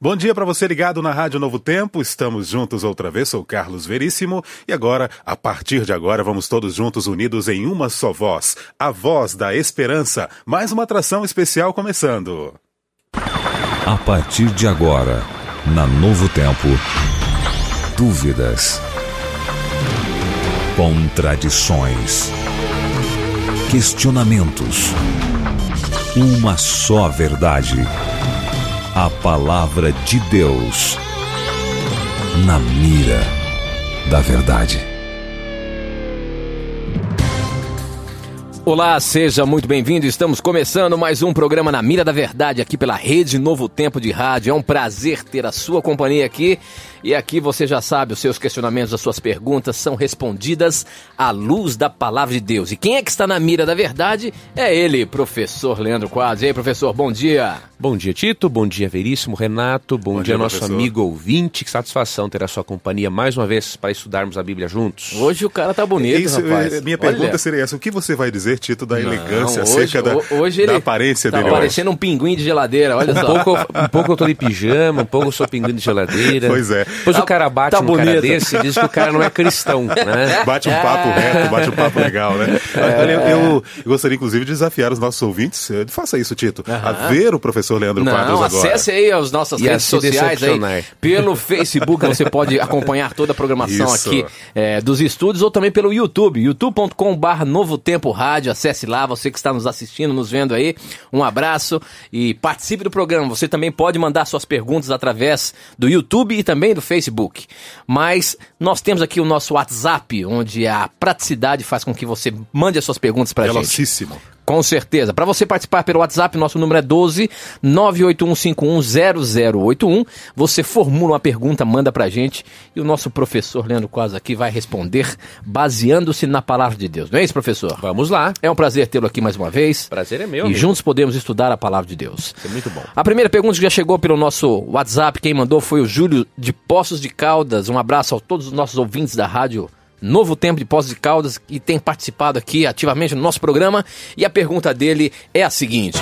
Bom dia para você ligado na Rádio Novo Tempo. Estamos juntos outra vez. Sou Carlos Veríssimo e agora, a partir de agora, vamos todos juntos unidos em uma só voz, a voz da esperança. Mais uma atração especial começando. A partir de agora, na Novo Tempo, dúvidas, contradições, questionamentos. Uma só verdade a palavra de Deus na mira da verdade. Olá, seja muito bem-vindo. Estamos começando mais um programa na Mira da Verdade aqui pela Rede Novo Tempo de Rádio. É um prazer ter a sua companhia aqui. E aqui você já sabe, os seus questionamentos, as suas perguntas são respondidas à luz da palavra de Deus. E quem é que está na mira da verdade é ele, professor Leandro Quadros. E aí, professor, bom dia. Bom dia, Tito. Bom dia, Veríssimo. Renato. Bom, bom dia, dia, nosso professor. amigo ouvinte. Que satisfação ter a sua companhia mais uma vez para estudarmos a Bíblia juntos. Hoje o cara tá bonito, Isso, rapaz. Minha pergunta Olha. seria essa. O que você vai dizer, Tito, da Não, elegância hoje, acerca da, hoje ele da aparência tá dele parecendo um pinguim de geladeira, olha só. Um pouco, um pouco eu tô de pijama, um pouco eu sou pinguim de geladeira. Pois é. Depois tá, o cara bate tá um bonito. cara desse e diz que o cara não é cristão, né? Bate um papo reto, bate um papo legal, né? É. Olha, eu, eu, gostaria, inclusive, de desafiar os nossos ouvintes. Eh, faça isso, Tito. Uhum. A ver o professor Leandro não, Quadros agora. Acesse aí as nossas e redes sociais aí. Pelo Facebook você pode acompanhar toda a programação isso. aqui é, dos estúdios ou também pelo YouTube, youtube.com.br Novo Tempo Rádio. Acesse lá, você que está nos assistindo, nos vendo aí. Um abraço e participe do programa. Você também pode mandar suas perguntas através do YouTube e também do Facebook. Mas nós temos aqui o nosso WhatsApp, onde a praticidade faz com que você mande as suas perguntas para a gente. Com certeza. Para você participar pelo WhatsApp, nosso número é 12 981510081. Você formula uma pergunta, manda pra gente e o nosso professor Leandro Quase aqui vai responder baseando-se na palavra de Deus. Não é isso, professor? Vamos lá. É um prazer tê-lo aqui mais uma vez. Prazer é meu. E amigo. juntos podemos estudar a palavra de Deus. É muito bom. A primeira pergunta que já chegou pelo nosso WhatsApp, quem mandou foi o Júlio de Poços de Caldas. Um abraço a todos os nossos ouvintes da rádio Novo Tempo de Poços de Caldas, que tem participado aqui ativamente no nosso programa. E a pergunta dele é a seguinte: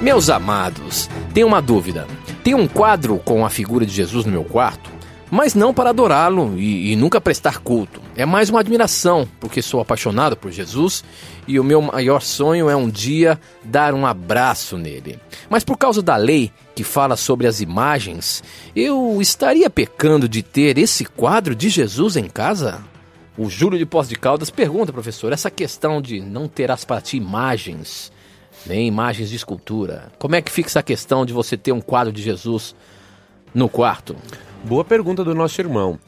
Meus amados, tenho uma dúvida. Tem um quadro com a figura de Jesus no meu quarto, mas não para adorá-lo e, e, nunca prestar culto. É mais uma admiração, porque sou apaixonado por Jesus e o meu maior sonho é um dia dar um abraço nele. Mas por causa da lei que fala sobre as imagens, eu estaria pecando de ter esse quadro de Jesus em casa? O Júlio de Pós de Caldas pergunta, professor, essa questão de não terás para ti imagens, nem imagens de escultura. Como é que fica essa questão de você ter um quadro de Jesus no quarto? Boa pergunta do nosso irmão.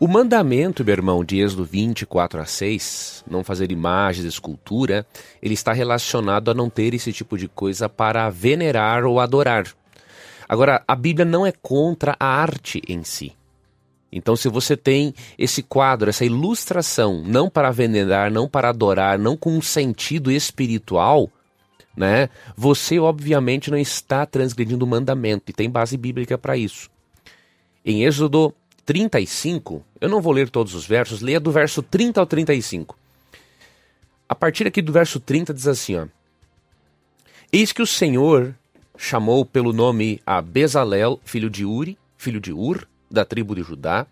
O mandamento, meu irmão, de Êxodo 24 a 6, não fazer imagens, escultura, ele está relacionado a não ter esse tipo de coisa para venerar ou adorar. Agora, a Bíblia não é contra a arte em si. Então, se você tem esse quadro, essa ilustração, não para venerar, não para adorar, não com um sentido espiritual, né? Você obviamente não está transgredindo o mandamento e tem base bíblica para isso. Em Êxodo 35, eu não vou ler todos os versos, leia do verso 30 ao 35. A partir aqui do verso 30 diz assim, ó: Eis que o Senhor chamou pelo nome a Bezalel, filho de Uri, filho de Ur, da tribo de Judá,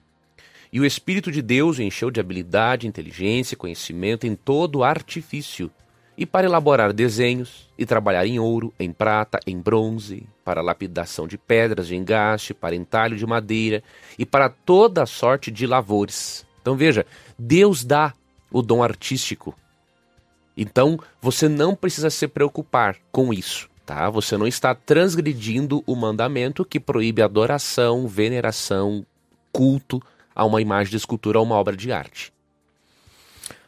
e o Espírito de Deus o encheu de habilidade, inteligência e conhecimento em todo artifício, e para elaborar desenhos, e trabalhar em ouro, em prata, em bronze, para lapidação de pedras de engaste, para entalho de madeira, e para toda sorte de lavores. Então veja, Deus dá o dom artístico. Então você não precisa se preocupar com isso tá? Você não está transgredindo o mandamento que proíbe adoração, veneração, culto a uma imagem de escultura ou uma obra de arte.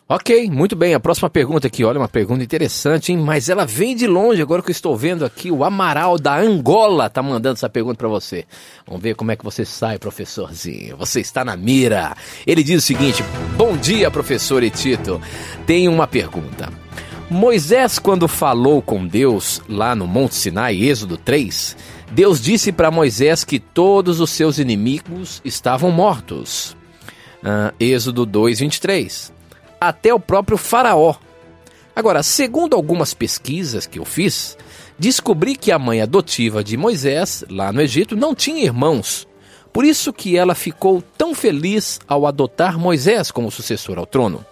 Ok, muito bem. A próxima pergunta aqui, olha, uma pergunta interessante, hein? Mas ela vem de longe, agora que eu estou vendo aqui, o Amaral da Angola tá mandando essa pergunta para você. Vamos ver como é que você sai, professorzinho. Você está na mira. Ele diz o seguinte: Bom dia, professor Etito. Tenho uma pergunta. Moisés, quando falou com Deus lá no Monte Sinai, Êxodo 3, Deus disse para Moisés que todos os seus inimigos estavam mortos. Uh, Êxodo 2, 23. Até o próprio Faraó. Agora, segundo algumas pesquisas que eu fiz, descobri que a mãe adotiva de Moisés, lá no Egito, não tinha irmãos. Por isso que ela ficou tão feliz ao adotar Moisés como sucessor ao trono.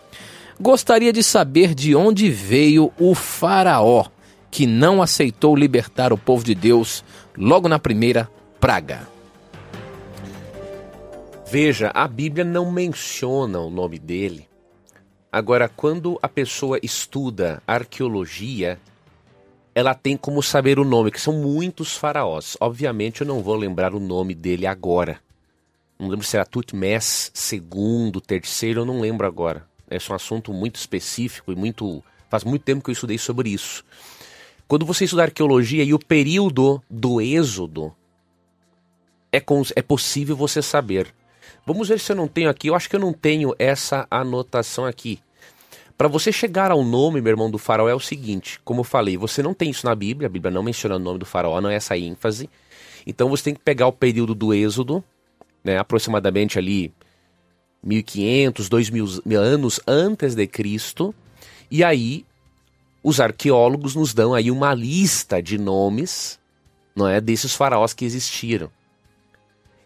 Gostaria de saber de onde veio o faraó que não aceitou libertar o povo de Deus logo na primeira praga. Veja, a Bíblia não menciona o nome dele. Agora, quando a pessoa estuda arqueologia, ela tem como saber o nome, que são muitos faraós. Obviamente, eu não vou lembrar o nome dele agora. Não lembro se era Tutmés segundo, terceiro, eu não lembro agora. Esse é um assunto muito específico e muito faz muito tempo que eu estudei sobre isso. Quando você estuda arqueologia e o período do Êxodo, é, é possível você saber. Vamos ver se eu não tenho aqui. Eu acho que eu não tenho essa anotação aqui. Para você chegar ao nome, meu irmão, do faraó é o seguinte: como eu falei, você não tem isso na Bíblia, a Bíblia não menciona o nome do faraó, não é essa ênfase. Então você tem que pegar o período do Êxodo, né, aproximadamente ali 1500, 2000 anos antes de Cristo, e aí os arqueólogos nos dão aí uma lista de nomes, não é, desses faraós que existiram.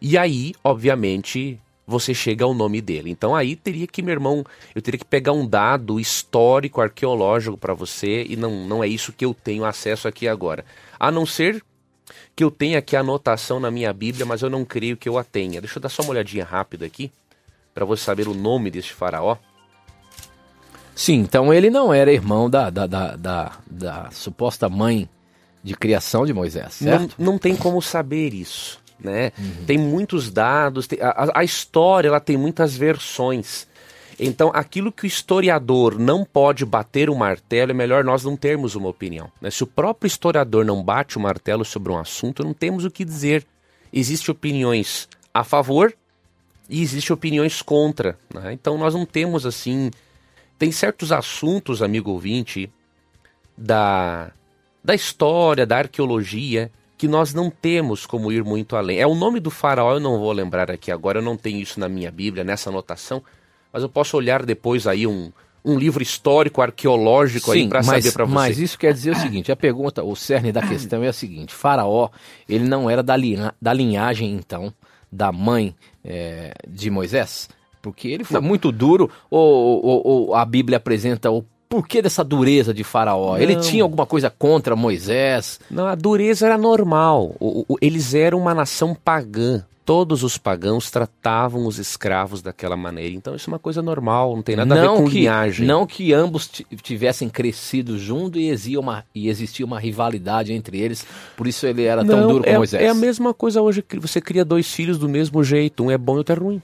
E aí, obviamente, você chega ao nome dele. Então aí teria que, meu irmão, eu teria que pegar um dado histórico, arqueológico para você, e não, não é isso que eu tenho acesso aqui agora. A não ser que eu tenha aqui a anotação na minha Bíblia, mas eu não creio que eu a tenha. Deixa eu dar só uma olhadinha rápida aqui, para você saber o nome deste faraó. Sim, então ele não era irmão da, da, da, da, da suposta mãe de criação de Moisés, certo? Não, não tem como saber isso, né? Uhum. Tem muitos dados, tem, a, a história ela tem muitas versões. Então, aquilo que o historiador não pode bater o martelo, é melhor nós não termos uma opinião. Né? Se o próprio historiador não bate o martelo sobre um assunto, não temos o que dizer. Existem opiniões a favor e existem opiniões contra. Né? Então, nós não temos assim tem certos assuntos, amigo ouvinte, da, da história, da arqueologia, que nós não temos como ir muito além. É o nome do faraó, eu não vou lembrar aqui agora, eu não tenho isso na minha Bíblia, nessa anotação, mas eu posso olhar depois aí um, um livro histórico, arqueológico Sim, aí para saber para você. Mas isso quer dizer o seguinte, a pergunta, o cerne da questão é a seguinte, faraó, ele não era da, linha, da linhagem, então, da mãe é, de Moisés? Porque ele foi não. muito duro, ou, ou, ou, a Bíblia apresenta o porquê dessa dureza de Faraó? Não. Ele tinha alguma coisa contra Moisés? Não, a dureza era normal. O, o, eles eram uma nação pagã. Todos os pagãos tratavam os escravos daquela maneira. Então isso é uma coisa normal, não tem nada não a ver com que, linhagem. Não que ambos tivessem crescido junto e existia, uma, e existia uma rivalidade entre eles, por isso ele era tão duro com é, Moisés. É a mesma coisa hoje, que você cria dois filhos do mesmo jeito, um é bom e outro é ruim.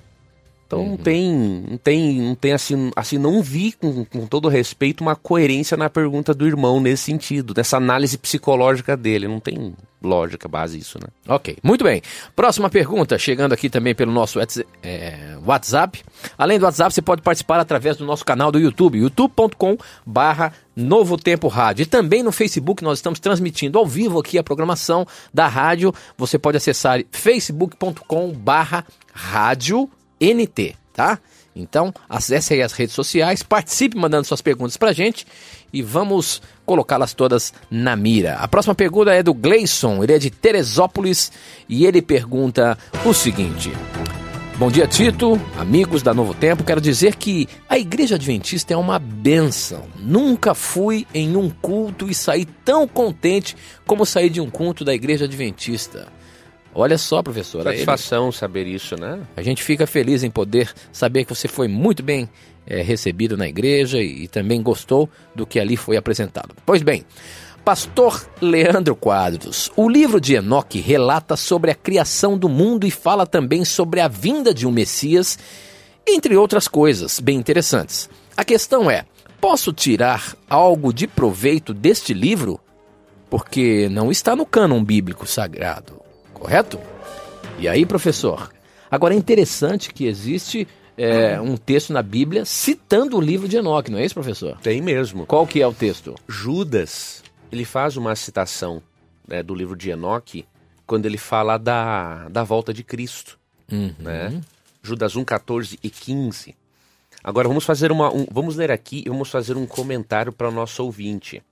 Então uhum. não tem, não tem, não tem assim, assim não vi com, com todo respeito uma coerência na pergunta do irmão nesse sentido, dessa análise psicológica dele, não tem lógica base isso, né? Ok, muito bem. Próxima pergunta, chegando aqui também pelo nosso é, WhatsApp. Além do WhatsApp, você pode participar através do nosso canal do YouTube, youtube.com barra Novo Tempo Rádio. E também no Facebook nós estamos transmitindo ao vivo aqui a programação da rádio. Você pode acessar facebook.com barra rádio NT, tá? Então, acesse aí as redes sociais, participe mandando suas perguntas pra gente e vamos colocá-las todas na mira. A próxima pergunta é do Gleison, ele é de Teresópolis e ele pergunta o seguinte: Bom dia, Tito, amigos da Novo Tempo. Quero dizer que a Igreja Adventista é uma benção. Nunca fui em um culto e saí tão contente como saí de um culto da Igreja Adventista. Olha só, professor. Satisfação ele... saber isso, né? A gente fica feliz em poder saber que você foi muito bem é, recebido na igreja e, e também gostou do que ali foi apresentado. Pois bem, Pastor Leandro Quadros, o livro de Enoque relata sobre a criação do mundo e fala também sobre a vinda de um Messias, entre outras coisas bem interessantes. A questão é: posso tirar algo de proveito deste livro? Porque não está no cânon bíblico sagrado correto? E aí, professor? Agora é interessante que existe é, um texto na Bíblia citando o livro de Enoque, não é isso, professor? Tem mesmo. Qual que é o texto? Judas, ele faz uma citação né, do livro de Enoque quando ele fala da, da volta de Cristo. Uhum. Né? Judas 1, 14 e 15. Agora vamos fazer uma. Um, vamos ler aqui e vamos fazer um comentário para o nosso ouvinte.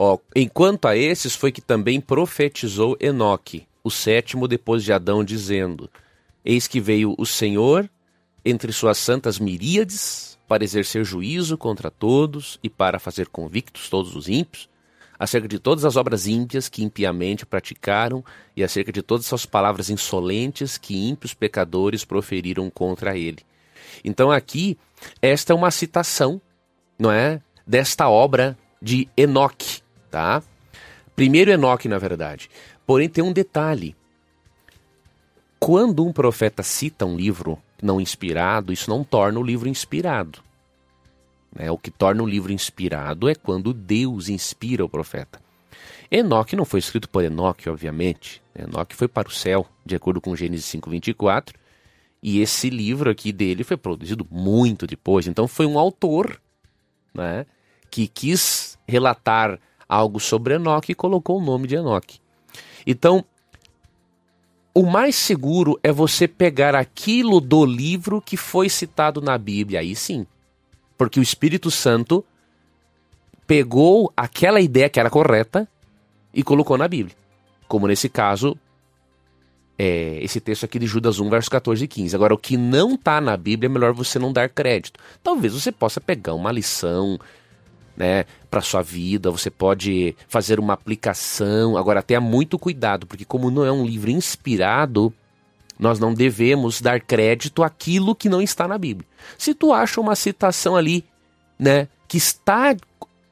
Ó, enquanto a esses foi que também profetizou Enoque, o sétimo depois de Adão, dizendo: Eis que veio o Senhor entre suas santas miríades para exercer juízo contra todos e para fazer convictos todos os ímpios, acerca de todas as obras ímpias que impiamente praticaram e acerca de todas as palavras insolentes que ímpios pecadores proferiram contra ele. Então aqui, esta é uma citação, não é, desta obra de Enoque, tá? Primeiro Enoque, na verdade. Porém, tem um detalhe. Quando um profeta cita um livro não inspirado, isso não torna o livro inspirado. Né? O que torna o livro inspirado é quando Deus inspira o profeta. Enoque não foi escrito por Enoque, obviamente. Enoque foi para o céu, de acordo com Gênesis 5:24, e esse livro aqui dele foi produzido muito depois. Então foi um autor, né, que quis relatar algo sobre Enoque e colocou o nome de Enoque. Então, o mais seguro é você pegar aquilo do livro que foi citado na Bíblia, aí sim. Porque o Espírito Santo pegou aquela ideia que era correta e colocou na Bíblia. Como nesse caso, é, esse texto aqui de Judas 1, versos 14 e 15. Agora, o que não está na Bíblia é melhor você não dar crédito. Talvez você possa pegar uma lição né, para sua vida, você pode fazer uma aplicação. Agora, tenha muito cuidado, porque como não é um livro inspirado, nós não devemos dar crédito àquilo que não está na Bíblia. Se tu acha uma citação ali, né, que está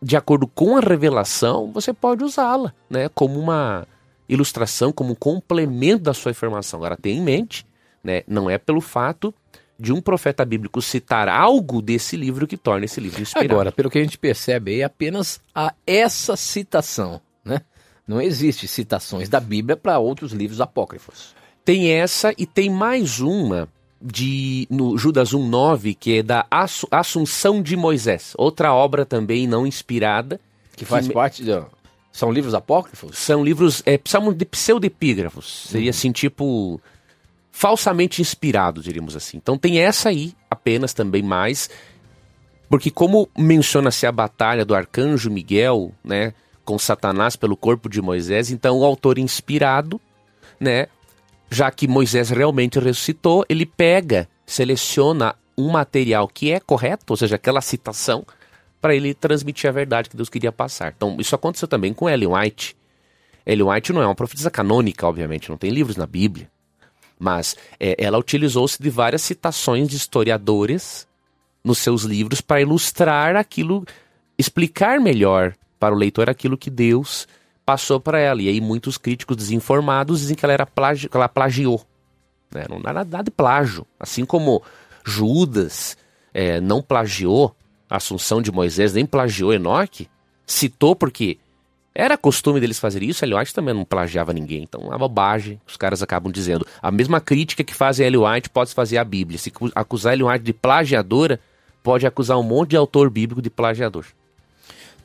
de acordo com a revelação, você pode usá-la, né, como uma ilustração, como um complemento da sua informação. Agora, tenha em mente, né, não é pelo fato de um profeta bíblico citar algo desse livro que torna esse livro inspirado. Agora, pelo que a gente percebe, é apenas a essa citação, né? Não existe citações da Bíblia para outros livros apócrifos. Tem essa e tem mais uma de no Judas 1:9, que é da Assunção de Moisés, outra obra também não inspirada, que faz que... parte de são livros apócrifos? São livros, é, chamam de pseudepígrafos. Seria uhum. assim, tipo falsamente inspirado, diríamos assim. Então tem essa aí apenas também mais, porque como menciona-se a batalha do arcanjo Miguel, né, com Satanás pelo corpo de Moisés, então o autor inspirado, né, já que Moisés realmente ressuscitou, ele pega, seleciona um material que é correto, ou seja, aquela citação, para ele transmitir a verdade que Deus queria passar. Então, isso aconteceu também com Ellen White. Ellen White não é uma profetisa canônica, obviamente, não tem livros na Bíblia. Mas é, ela utilizou-se de várias citações de historiadores nos seus livros para ilustrar aquilo, explicar melhor para o leitor aquilo que Deus passou para ela. E aí muitos críticos desinformados dizem que ela, era plagi que ela plagiou. Né? Não dá nada de plágio. Assim como Judas é, não plagiou a Assunção de Moisés, nem plagiou Enoque, citou porque era costume deles fazer isso, Ellen White também não plagiava ninguém, então é uma bobagem, os caras acabam dizendo. A mesma crítica que fazem a Ellen White pode fazer a Bíblia. Se acusar a Ellen White de plagiadora, pode acusar um monte de autor bíblico de plagiador.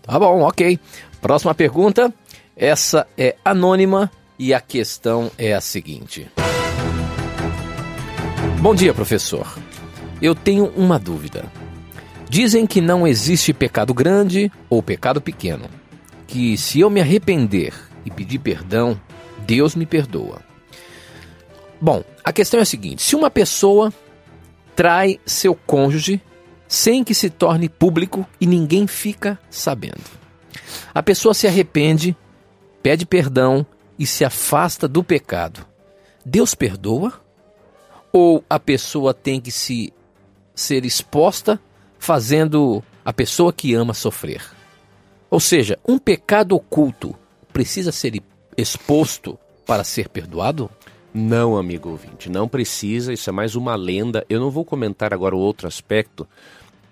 Tá bom, ok. Próxima pergunta. Essa é anônima e a questão é a seguinte. Bom dia, professor. Eu tenho uma dúvida. Dizem que não existe pecado grande ou pecado pequeno que se eu me arrepender e pedir perdão, Deus me perdoa. Bom, a questão é a seguinte: se uma pessoa trai seu cônjuge sem que se torne público e ninguém fica sabendo, a pessoa se arrepende, pede perdão e se afasta do pecado. Deus perdoa? Ou a pessoa tem que se ser exposta fazendo a pessoa que ama sofrer? Ou seja, um pecado oculto precisa ser exposto para ser perdoado? Não, amigo ouvinte, não precisa, isso é mais uma lenda. Eu não vou comentar agora o outro aspecto.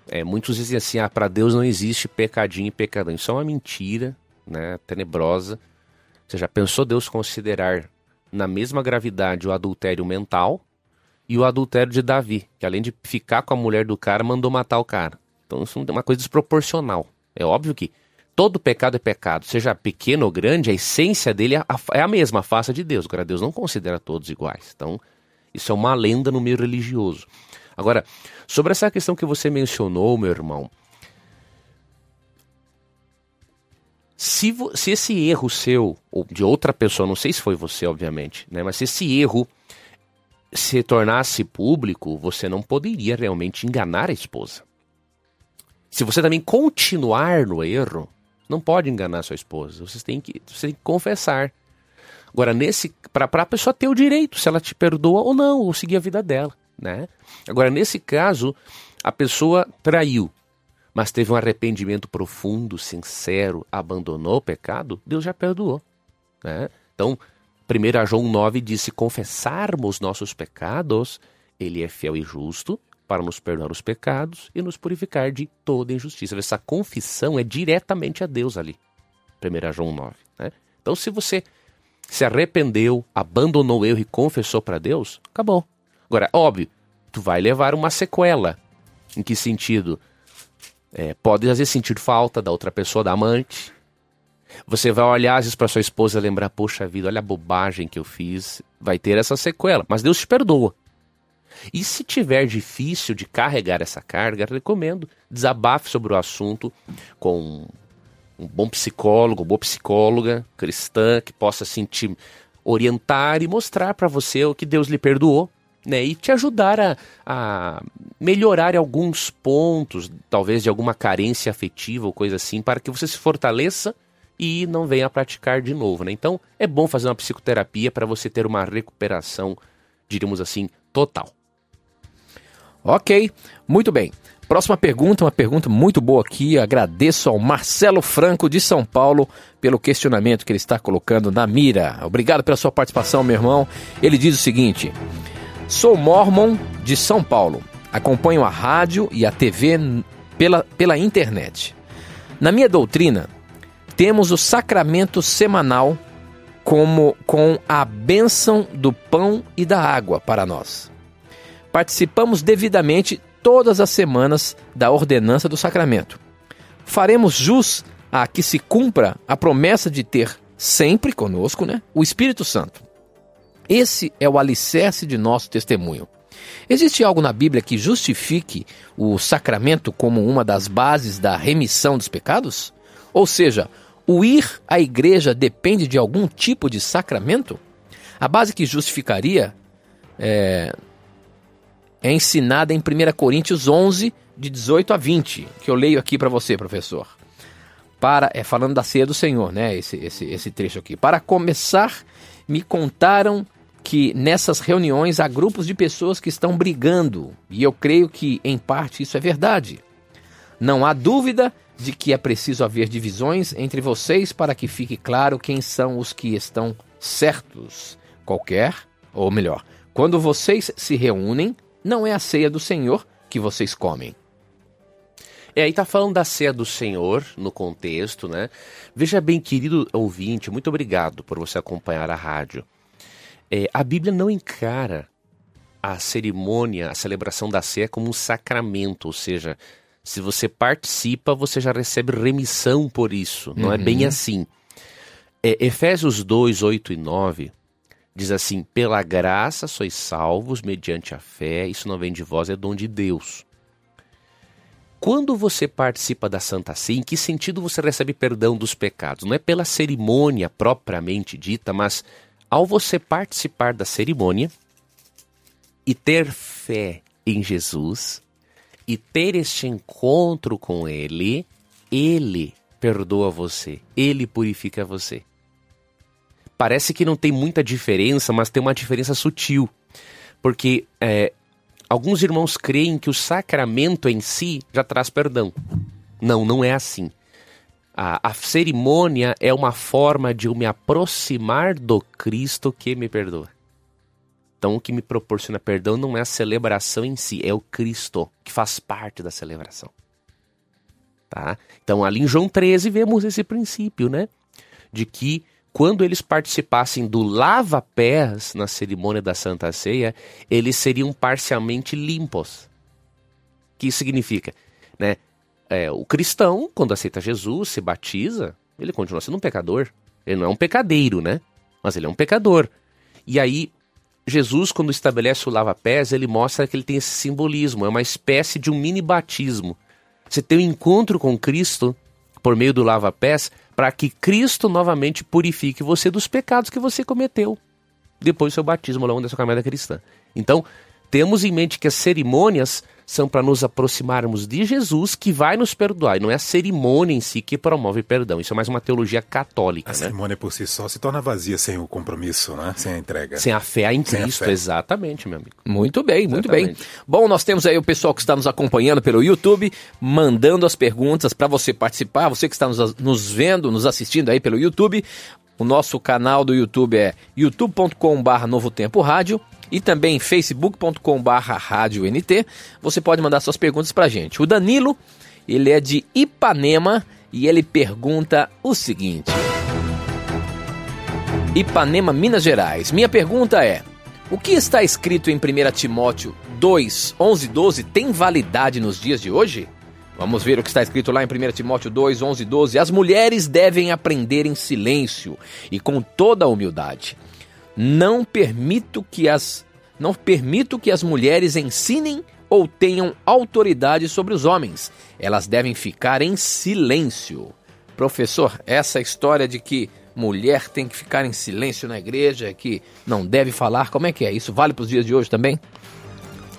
É, muitos dizem assim: ah, para Deus não existe pecadinho e pecadão. Isso é uma mentira, né, tenebrosa. Você já pensou Deus considerar na mesma gravidade o adultério mental e o adultério de Davi, que além de ficar com a mulher do cara, mandou matar o cara. Então isso é uma coisa desproporcional. É óbvio que todo pecado é pecado, seja pequeno ou grande, a essência dele é a, é a mesma, a face de Deus. Agora, Deus não considera todos iguais. Então, isso é uma lenda no meio religioso. Agora, sobre essa questão que você mencionou, meu irmão, Se, se esse erro seu, ou de outra pessoa, não sei se foi você, obviamente, né? Mas se esse erro se tornasse público, você não poderia realmente enganar a esposa. Se você também continuar no erro, não pode enganar sua esposa. Você tem que, você tem que confessar. Agora, nesse para a pessoa ter o direito, se ela te perdoa ou não, ou seguir a vida dela, né? Agora, nesse caso, a pessoa traiu, mas teve um arrependimento profundo, sincero, abandonou o pecado, Deus já perdoou, né? Então, 1 João 9 diz: se confessarmos nossos pecados, ele é fiel e justo para nos perdoar os pecados e nos purificar de toda injustiça. Essa confissão é diretamente a Deus ali. 1 João 9. Né? Então, se você se arrependeu, abandonou o erro e confessou para Deus, acabou. Agora, óbvio, tu vai levar uma sequela. Em que sentido? É, pode às vezes sentir falta da outra pessoa, da amante. Você vai olhar às vezes para sua esposa e lembrar, poxa vida, olha a bobagem que eu fiz. Vai ter essa sequela, mas Deus te perdoa. E se tiver difícil de carregar essa carga, recomendo desabafe sobre o assunto com um bom psicólogo, boa psicóloga cristã que possa assim, te orientar e mostrar para você o que Deus lhe perdoou, né? E te ajudar a, a melhorar alguns pontos, talvez de alguma carência afetiva ou coisa assim, para que você se fortaleça e não venha a praticar de novo, né? Então é bom fazer uma psicoterapia para você ter uma recuperação, diríamos assim, total. Ok, muito bem. Próxima pergunta, uma pergunta muito boa aqui. Agradeço ao Marcelo Franco de São Paulo pelo questionamento que ele está colocando na mira. Obrigado pela sua participação, meu irmão. Ele diz o seguinte: Sou mormon de São Paulo. Acompanho a rádio e a TV pela, pela internet. Na minha doutrina, temos o sacramento semanal como com a bênção do pão e da água para nós. Participamos devidamente todas as semanas da ordenança do sacramento. Faremos jus a que se cumpra a promessa de ter sempre conosco né, o Espírito Santo. Esse é o alicerce de nosso testemunho. Existe algo na Bíblia que justifique o sacramento como uma das bases da remissão dos pecados? Ou seja, o ir à igreja depende de algum tipo de sacramento? A base que justificaria é, é ensinada em 1 Coríntios 11, de 18 a 20, que eu leio aqui para você, professor. Para, é falando da ceia do Senhor, né? Esse, esse, esse trecho aqui. Para começar, me contaram que nessas reuniões há grupos de pessoas que estão brigando, e eu creio que, em parte, isso é verdade. Não há dúvida de que é preciso haver divisões entre vocês para que fique claro quem são os que estão certos. Qualquer, ou melhor, quando vocês se reúnem, não é a ceia do Senhor que vocês comem. É, aí tá falando da ceia do Senhor no contexto, né? Veja bem, querido ouvinte, muito obrigado por você acompanhar a rádio. É, a Bíblia não encara a cerimônia, a celebração da ceia como um sacramento, ou seja, se você participa, você já recebe remissão por isso. Não é bem assim. É, Efésios 2, 8 e 9 diz assim: Pela graça sois salvos mediante a fé, isso não vem de vós, é dom de Deus. Quando você participa da Santa Ceia, em que sentido você recebe perdão dos pecados? Não é pela cerimônia propriamente dita, mas ao você participar da cerimônia e ter fé em Jesus e ter este encontro com Ele, Ele perdoa você, Ele purifica você. Parece que não tem muita diferença, mas tem uma diferença sutil. Porque é, alguns irmãos creem que o sacramento em si já traz perdão. Não, não é assim. A, a cerimônia é uma forma de eu me aproximar do Cristo que me perdoa. Então, o que me proporciona perdão não é a celebração em si, é o Cristo, que faz parte da celebração. Tá? Então, ali em João 13, vemos esse princípio, né? De que quando eles participassem do lava-pés na cerimônia da Santa Ceia, eles seriam parcialmente limpos. O que isso significa? Né? É, o cristão, quando aceita Jesus, se batiza, ele continua sendo um pecador. Ele não é um pecadeiro, né? Mas ele é um pecador. E aí, Jesus, quando estabelece o lava-pés, ele mostra que ele tem esse simbolismo. É uma espécie de um mini batismo. Você tem um encontro com Cristo por meio do lava-pés, para que Cristo novamente purifique você dos pecados que você cometeu depois do seu batismo ao longo da sua caminhada cristã. Então, temos em mente que as cerimônias são para nos aproximarmos de Jesus que vai nos perdoar. E não é a cerimônia em si que promove perdão. Isso é mais uma teologia católica. A né? cerimônia por si só se torna vazia sem o compromisso, né? Sem a entrega. Sem a fé em Sem Cristo, fé. exatamente, meu amigo. Muito bem, muito bem. Exatamente. Bom, nós temos aí o pessoal que está nos acompanhando pelo YouTube, mandando as perguntas para você participar. Você que está nos, nos vendo, nos assistindo aí pelo YouTube. O nosso canal do YouTube é youtube.com.br Novo Tempo Rádio e também facebook.com.br Rádio NT. Você pode mandar suas perguntas para a gente. O Danilo, ele é de Ipanema e ele pergunta o seguinte: Ipanema, Minas Gerais. Minha pergunta é: o que está escrito em 1 Timóteo 2, 11 e 12 tem validade nos dias de hoje? Vamos ver o que está escrito lá em 1 Timóteo 2, 11 e 12. As mulheres devem aprender em silêncio e com toda a humildade. Não permito que as não permito que as mulheres ensinem ou tenham autoridade sobre os homens. Elas devem ficar em silêncio. Professor, essa história de que mulher tem que ficar em silêncio na igreja, que não deve falar, como é que é? Isso vale para os dias de hoje também?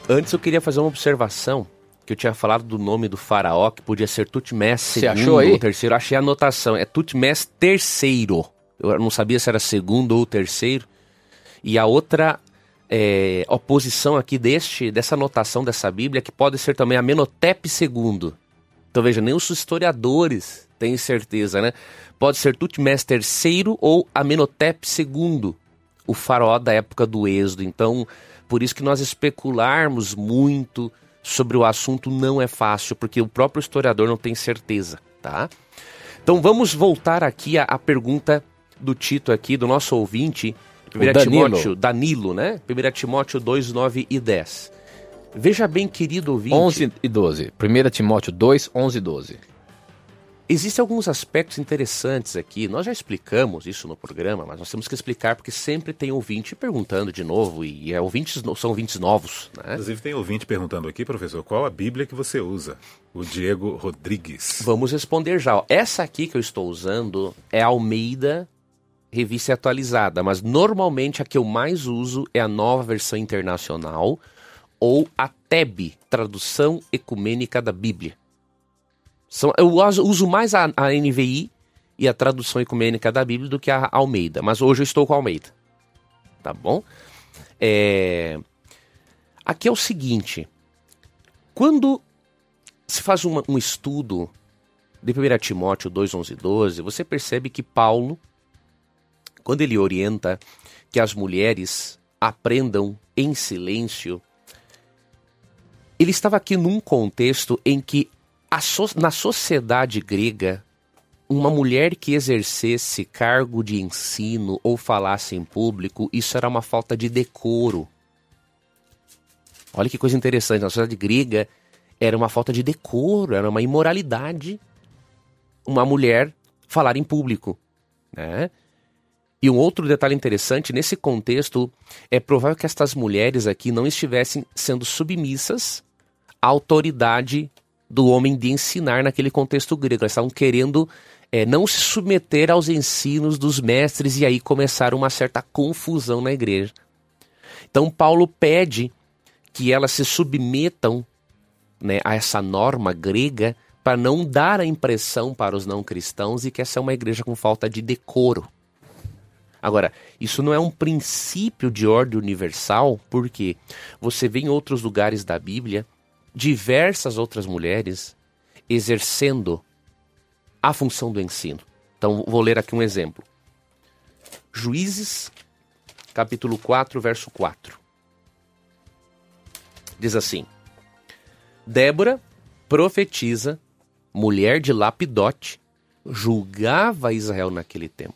Antes eu queria fazer uma observação, que eu tinha falado do nome do faraó, que podia ser Tutmés Você segundo achou aí? ou terceiro. Achei a anotação, é Tutmés terceiro. Eu não sabia se era segundo ou terceiro. E a outra é, oposição aqui deste, dessa anotação dessa Bíblia, que pode ser também Amenhotep II. Então veja, nem os historiadores têm certeza, né? Pode ser Tutmés III ou Amenhotep II, o faraó da época do Êxodo. Então, por isso que nós especularmos muito sobre o assunto não é fácil, porque o próprio historiador não tem certeza, tá? Então vamos voltar aqui à, à pergunta do Tito aqui, do nosso ouvinte, 1 Danilo. Timóteo, Danilo, né? 1 Timóteo 2, 9 e 10. Veja bem, querido ouvinte, 11 e 12. 1 Timóteo 2, 11 e 12. Existem alguns aspectos interessantes aqui. Nós já explicamos isso no programa, mas nós temos que explicar porque sempre tem ouvinte perguntando de novo e é ouvintes, são ouvintes novos, né? Inclusive tem ouvinte perguntando aqui, professor, qual a Bíblia que você usa? O Diego Rodrigues. Vamos responder já. Essa aqui que eu estou usando é a Almeida Revista Atualizada, mas normalmente a que eu mais uso é a nova versão internacional ou a TEB, Tradução Ecumênica da Bíblia. São, eu uso, mais a, a NVI e a Tradução Ecumênica da Bíblia do que a Almeida, mas hoje eu estou com a Almeida. Tá bom? É... Aqui é o seguinte: quando se faz uma- um estudo de 1 Timóteo 2, 11 e 12, você percebe que Paulo, quando ele orienta que as mulheres aprendam em silêncio, ele estava aqui num contexto em que so- na sociedade grega, uma mulher que exercesse cargo de ensino ou falasse em público, isso era uma falta de decoro. Olha que coisa interessante, na sociedade grega era uma falta de decoro, era uma imoralidade uma mulher falar em público, né? E um outro detalhe interessante, nesse contexto, é provável que estas mulheres aqui não estivessem sendo submissas à autoridade do homem de ensinar naquele contexto grego. Elas estavam querendo é, não se submeter aos ensinos dos mestres e aí começar uma certa confusão na igreja. Então Paulo pede que elas se submetam né, a essa norma grega para não dar a impressão para os não cristãos de que essa é uma igreja com falta de decoro. Agora, isso não é um princípio de ordem universal, porque você vê em outros lugares da Bíblia diversas outras mulheres exercendo a função do ensino. Então, vou ler aqui um exemplo. Juízes, capítulo 4, verso 4. Diz assim: Débora, profetiza, mulher de Lapidote, julgava Israel naquele tempo.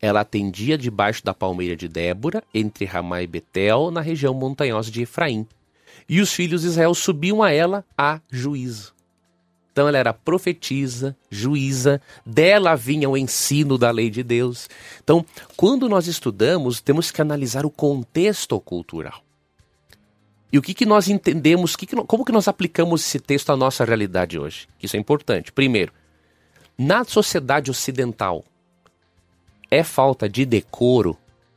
Ela atendia debaixo da palmeira de Débora, entre Ramá e Betel, na região montanhosa de Efraim. E os filhos de Israel subiam a ela a juízo. Então ela era profetisa, juíza, dela vinha o ensino da lei de Deus. Então, quando nós estudamos, temos que analisar o contexto cultural. E o que, que nós entendemos, que que como que nós aplicamos esse texto à nossa realidade hoje? Isso é importante. Primeiro, Na sociedade ocidental, é falta de decoro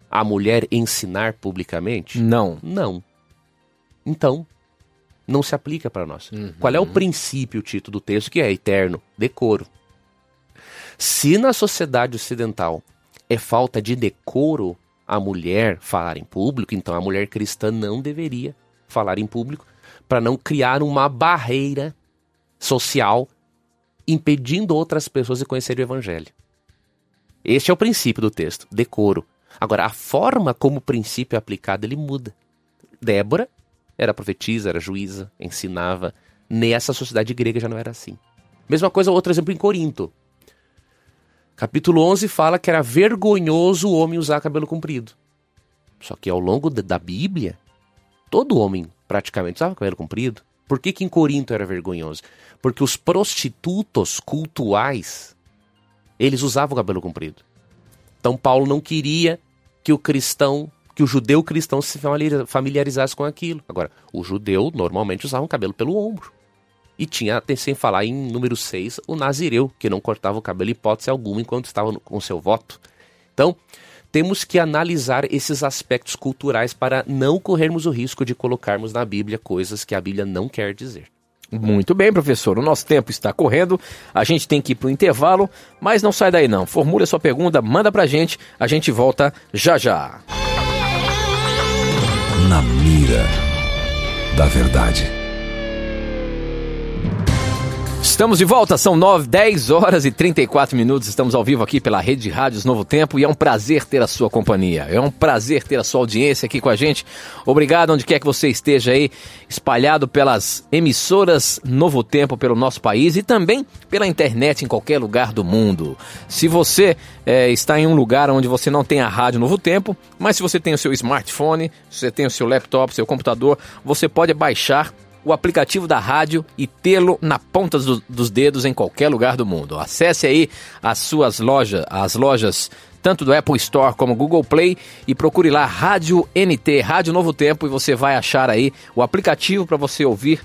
a mulher ensinar publicamente? Não. Não. Então, não se aplica para nós. Uhum. Qual é o princípio, o título do texto, que é eterno? Decoro. Se na sociedade ocidental é falta de decoro a mulher falar em público, então a mulher cristã não deveria falar em público para não criar uma barreira social impedindo outras pessoas de conhecer o evangelho. Este é o princípio do texto, decoro. Agora, a forma como o princípio é aplicado, ele muda. Débora era profetisa, era juíza, ensinava. Nessa sociedade grega já não era assim. Mesma coisa, outro exemplo em Corinto. Capítulo 11 fala que era vergonhoso o homem usar cabelo comprido. Só que ao longo da Bíblia, todo homem praticamente usava cabelo comprido. Por que, que em Corinto era vergonhoso? Porque os prostitutos cultuais, eles usavam cabelo comprido. Então Paulo não queria que o cristão, que o judeu cristão se familiarizasse com aquilo. Agora, o judeu normalmente usava um cabelo pelo ombro. E tinha, sem falar em número 6, o nazireu, que não cortava o cabelo hipótese alguma enquanto estava com seu voto. Então, temos que analisar esses aspectos culturais para não corrermos o risco de colocarmos na Bíblia coisas que a Bíblia não quer dizer. Muito bem, professor. O nosso tempo está correndo. A gente tem que ir para o intervalo, mas não sai daí não. Formule a sua pergunta, manda para a gente. A gente volta já já. Na mira da verdade. Estamos de volta, são 9, 10 horas e 34 minutos. Estamos ao vivo aqui pela Rede de Rádios Novo Tempo e é um prazer ter a sua companhia. É um prazer ter a sua audiência aqui com a gente. Obrigado onde quer que você esteja aí, espalhado pelas emissoras Novo Tempo pelo nosso país e também pela internet em qualquer lugar do mundo. Se você é, está em um lugar onde você não tem a Rádio Novo Tempo, mas se você tem o seu smartphone, se você tem o seu laptop, seu computador, você pode baixar o aplicativo da rádio e tê-lo na ponta do, dos dedos em qualquer lugar do mundo. Acesse aí as suas lojas, as lojas tanto do Apple Store como Google Play e procure lá Rádio NT, Rádio Novo Tempo e você vai achar aí o aplicativo para você ouvir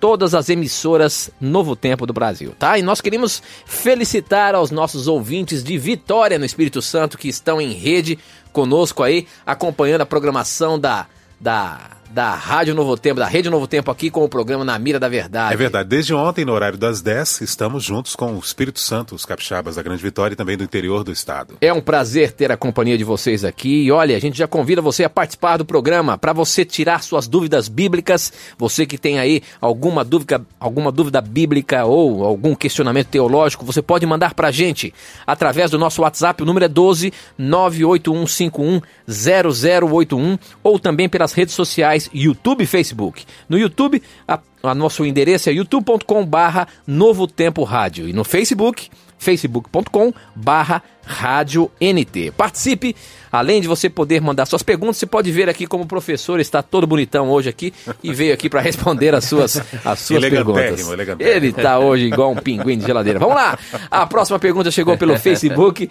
todas as emissoras Novo Tempo do Brasil, tá? E nós queremos felicitar aos nossos ouvintes de Vitória no Espírito Santo que estão em rede conosco aí, acompanhando a programação da da da Rádio Novo Tempo, da Rede Novo Tempo aqui com o programa Na Mira da Verdade. É verdade. Desde ontem, no horário das 10, estamos juntos com o Espírito Santo, os capixabas da Grande Vitória e também do interior do estado. É um prazer ter a companhia de vocês aqui. E olha, a gente já convida você a participar do programa para você tirar suas dúvidas bíblicas. Você que tem aí alguma dúvida, alguma dúvida bíblica ou algum questionamento teológico, você pode mandar para a gente através do nosso WhatsApp. O número é 12 98151 0081 ou também pelas redes sociais YouTube e Facebook. No YouTube, a, a nosso endereço é youtube.com barra Novo Tempo Rádio. E no Facebook, facebook.com barra Rádio NT. Participe, além de você poder mandar suas perguntas, você pode ver aqui como o professor está todo bonitão hoje aqui e veio aqui para responder as suas, as suas perguntas. Ele está hoje igual um pinguim de geladeira. Vamos lá! A próxima pergunta chegou pelo Facebook.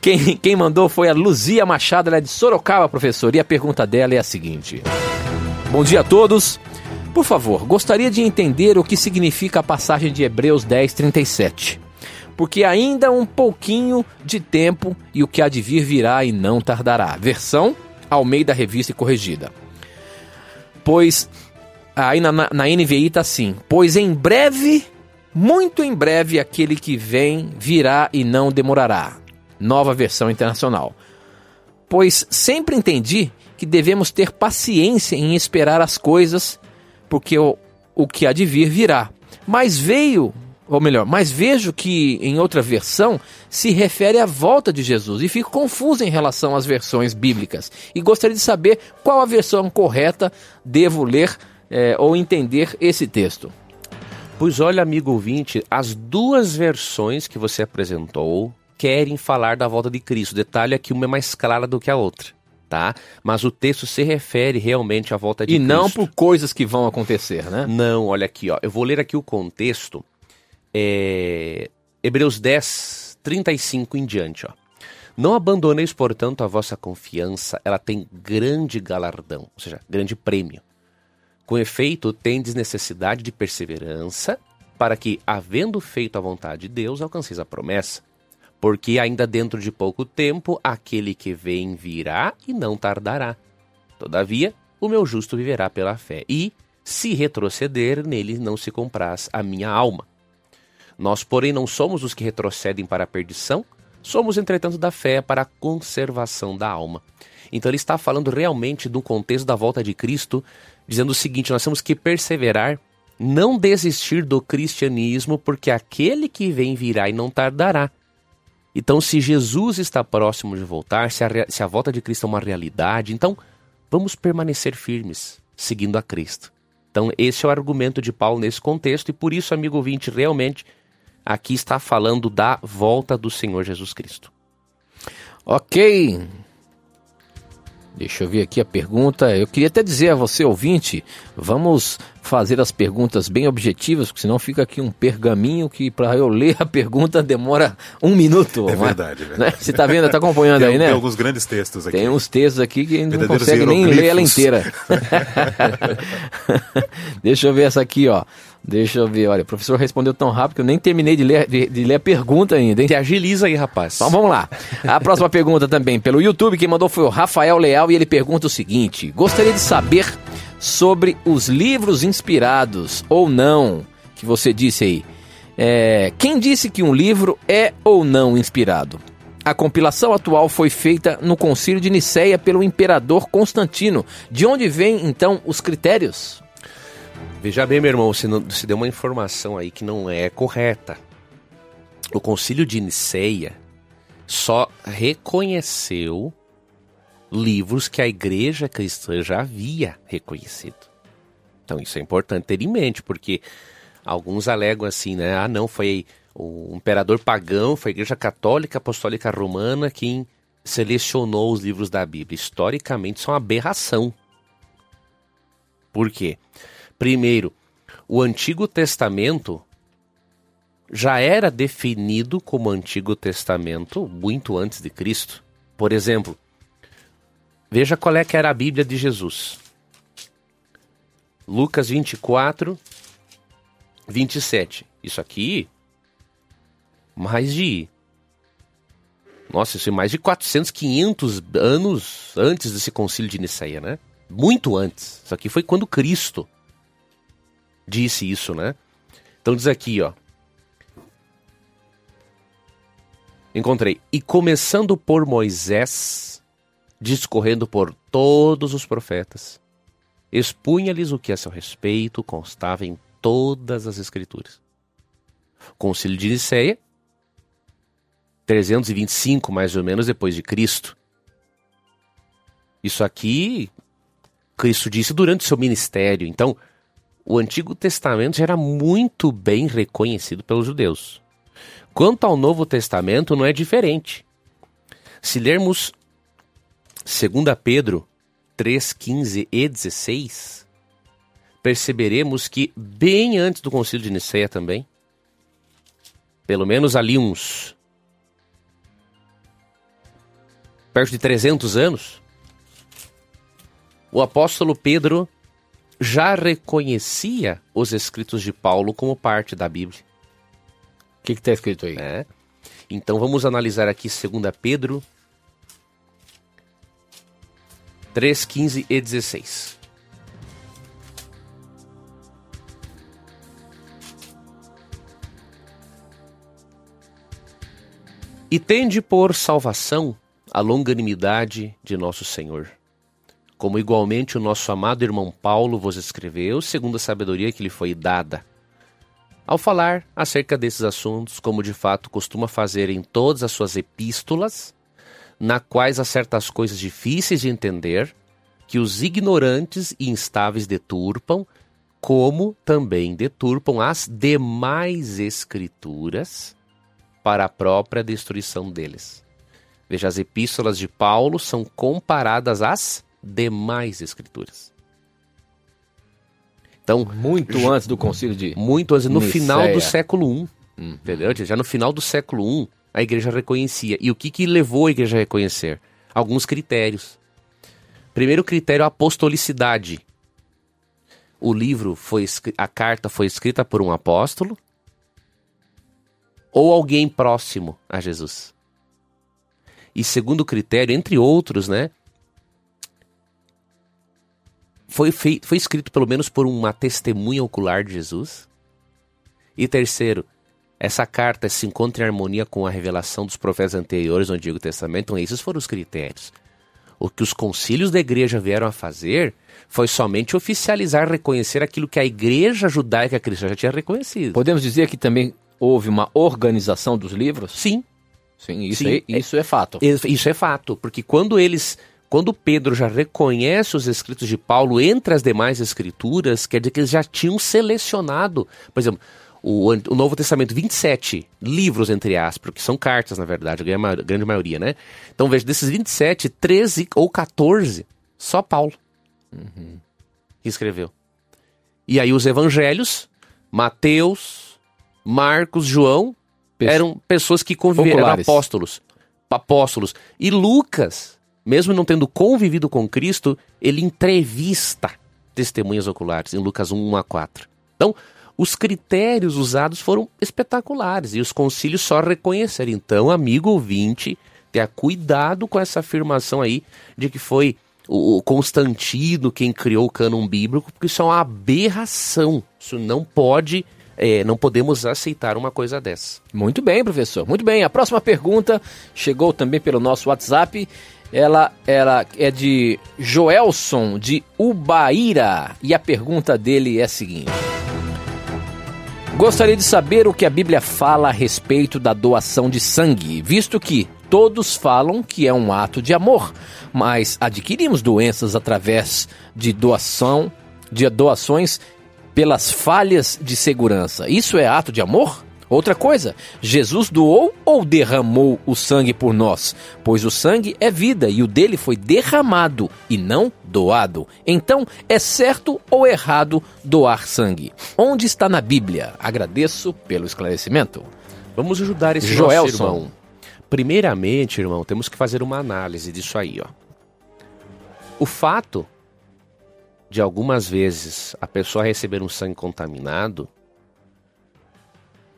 Quem, quem mandou foi a Luzia Machado, ela é de Sorocaba, professor, e a pergunta dela é a seguinte... Bom dia a todos. Por favor, gostaria de entender o que significa a passagem de Hebreus 10, 37. Porque ainda um pouquinho de tempo e o que há de vir virá e não tardará. Versão Almeida Revista e Corrigida. Pois, aí na, na NVI está assim: Pois em breve, muito em breve, aquele que vem virá e não demorará. Nova versão internacional. Pois sempre entendi que devemos ter paciência em esperar as coisas, porque o, o que há de vir virá. Mas veio, ou melhor, mas vejo que em outra versão se refere à volta de Jesus e fico confuso em relação às versões bíblicas. E gostaria de saber qual a versão correta devo ler é, ou entender esse texto. Pois olha, amigo ouvinte, as duas versões que você apresentou querem falar da volta de Cristo. O detalhe é que uma é mais clara do que a outra tá? Mas o texto se refere realmente à volta de e Cristo. E não por coisas que vão acontecer, né? Não, olha aqui, ó. Eu vou ler aqui o contexto. É... Hebreus 10, 35 em diante, ó. Não abandoneis, portanto, a vossa confiança, ela tem grande galardão, ou seja, grande prêmio. Com efeito, tendes necessidade de perseverança, para que, havendo feito a vontade de Deus, alcanceis a promessa. Porque ainda dentro de pouco tempo aquele que vem virá e não tardará. Todavia, o meu justo viverá pela fé. E, se retroceder, nele não se compraz a minha alma. Nós, porém, não somos os que retrocedem para a perdição, somos, entretanto, da fé para a conservação da alma. Então, ele está falando realmente do contexto da volta de Cristo, dizendo o seguinte: nós temos que perseverar, não desistir do cristianismo, porque aquele que vem virá e não tardará. Então, se Jesus está próximo de voltar, se a, se a volta de Cristo é uma realidade, então vamos permanecer firmes, seguindo a Cristo. Então, esse é o argumento de Paulo nesse contexto, e por isso, amigo ouvinte, realmente aqui está falando da volta do Senhor Jesus Cristo. Ok. Deixa eu ver aqui a pergunta. Eu queria até dizer a você, ouvinte, vamos fazer as perguntas bem objetivas, porque senão fica aqui um pergaminho que para eu ler a pergunta demora um minuto. É verdade, é verdade. Né? Você está vendo, está acompanhando tem, aí, né? Tem alguns grandes textos aqui. Tem uns textos aqui que não consegue nem ler ela inteira. Deixa eu ver essa aqui, ó. Deixa eu ver, olha, o professor respondeu tão rápido que eu nem terminei de ler, de, de ler a pergunta ainda, hein? Se agiliza aí, rapaz. Então vamos lá. A próxima pergunta também pelo YouTube, quem mandou foi o Rafael Leal e ele pergunta o seguinte: Gostaria de saber sobre os livros inspirados ou não, que você disse aí. É, quem disse que um livro é ou não inspirado? A compilação atual foi feita no Concílio de Nicéia pelo imperador Constantino. De onde vêm então os critérios? Veja bem, meu irmão, você, não, você deu uma informação aí que não é correta. O Concílio de Nicéia só reconheceu livros que a igreja cristã já havia reconhecido. Então isso é importante ter em mente, porque alguns alegam assim, né? Ah, não, foi o imperador pagão, foi a igreja católica apostólica romana quem selecionou os livros da Bíblia. Historicamente, isso é uma aberração. Por quê? Primeiro, o Antigo Testamento já era definido como Antigo Testamento muito antes de Cristo. Por exemplo, veja qual é que era a Bíblia de Jesus. Lucas 24, 27. Isso aqui, mais de. Nossa, isso é mais de 400, 500 anos antes desse concílio de Niceia, né? Muito antes. Isso aqui foi quando Cristo disse isso, né? Então diz aqui, ó. Encontrei. E começando por Moisés, discorrendo por todos os profetas, expunha-lhes o que a seu respeito constava em todas as escrituras. Concílio de Nicéia, 325 mais ou menos depois de Cristo. Isso aqui Cristo disse durante seu ministério. Então, o Antigo Testamento já era muito bem reconhecido pelos judeus. Quanto ao Novo Testamento, não é diferente. Se lermos 2 Pedro 3, 15 e 16, perceberemos que bem antes do Concílio de Nicéia também, pelo menos ali uns perto de 300 anos, o apóstolo Pedro já reconhecia os escritos de Paulo como parte da Bíblia. O que está escrito aí? É. Então vamos analisar aqui 2 Pedro 3, 15 e 16. E tende por salvação a longanimidade de nosso Senhor como igualmente o nosso amado irmão Paulo vos escreveu, segundo a sabedoria que lhe foi dada. Ao falar acerca desses assuntos, como de fato costuma fazer em todas as suas epístolas, na quais há certas coisas difíceis de entender, que os ignorantes e instáveis deturpam, como também deturpam as demais escrituras para a própria destruição deles. Veja, as epístolas de Paulo são comparadas às demais escrituras. Então, muito antes do concílio de muito antes, no Niceia. final do século I, hum. entendeu? Já no final do século I, a igreja reconhecia. E o que que levou a igreja a reconhecer? Alguns critérios. Primeiro critério, a apostolicidade. O livro foi a carta foi escrita por um apóstolo ou alguém próximo a Jesus. E segundo critério, entre outros, né? Foi, feito, foi escrito pelo menos por uma testemunha ocular de Jesus. E terceiro, essa carta se encontra em harmonia com a revelação dos profetas anteriores no Antigo Testamento. Então, esses foram os critérios. O que os concílios da igreja vieram a fazer foi somente oficializar, reconhecer aquilo que a igreja judaica cristã já tinha reconhecido. Podemos dizer que também houve uma organização dos livros? Sim. Sim, isso, Sim. É, isso é fato. Isso é fato, porque quando eles quando Pedro já reconhece os escritos de Paulo entre as demais escrituras, quer dizer que eles já tinham selecionado, por exemplo, o, o Novo Testamento, 27 livros, entre aspas, que são cartas, na verdade, a grande maioria, né? Então veja, desses 27, 13 ou 14, só Paulo uhum. escreveu. E aí os evangelhos, Mateus, Marcos, João, eram pessoas que conviveram, eram apóstolos, apóstolos. E Lucas mesmo não tendo convivido com Cristo, ele entrevista testemunhas oculares em Lucas 1, 1 a 4. Então, os critérios usados foram espetaculares e os concílios só reconheceram. Então, amigo ouvinte, tenha cuidado com essa afirmação aí de que foi o Constantino quem criou o cânon bíblico, porque isso é uma aberração. Isso não pode é, não podemos aceitar uma coisa dessa. Muito bem, professor. Muito bem. A próxima pergunta chegou também pelo nosso WhatsApp. Ela, ela é de Joelson de Ubaíra e a pergunta dele é a seguinte: Gostaria de saber o que a Bíblia fala a respeito da doação de sangue, visto que todos falam que é um ato de amor, mas adquirimos doenças através de doação, de doações pelas falhas de segurança. Isso é ato de amor? Outra coisa, Jesus doou ou derramou o sangue por nós? Pois o sangue é vida e o dele foi derramado e não doado. Então, é certo ou errado doar sangue? Onde está na Bíblia? Agradeço pelo esclarecimento. Vamos ajudar esse Joelson. irmão. Primeiramente, irmão, temos que fazer uma análise disso aí, ó. O fato de algumas vezes a pessoa receber um sangue contaminado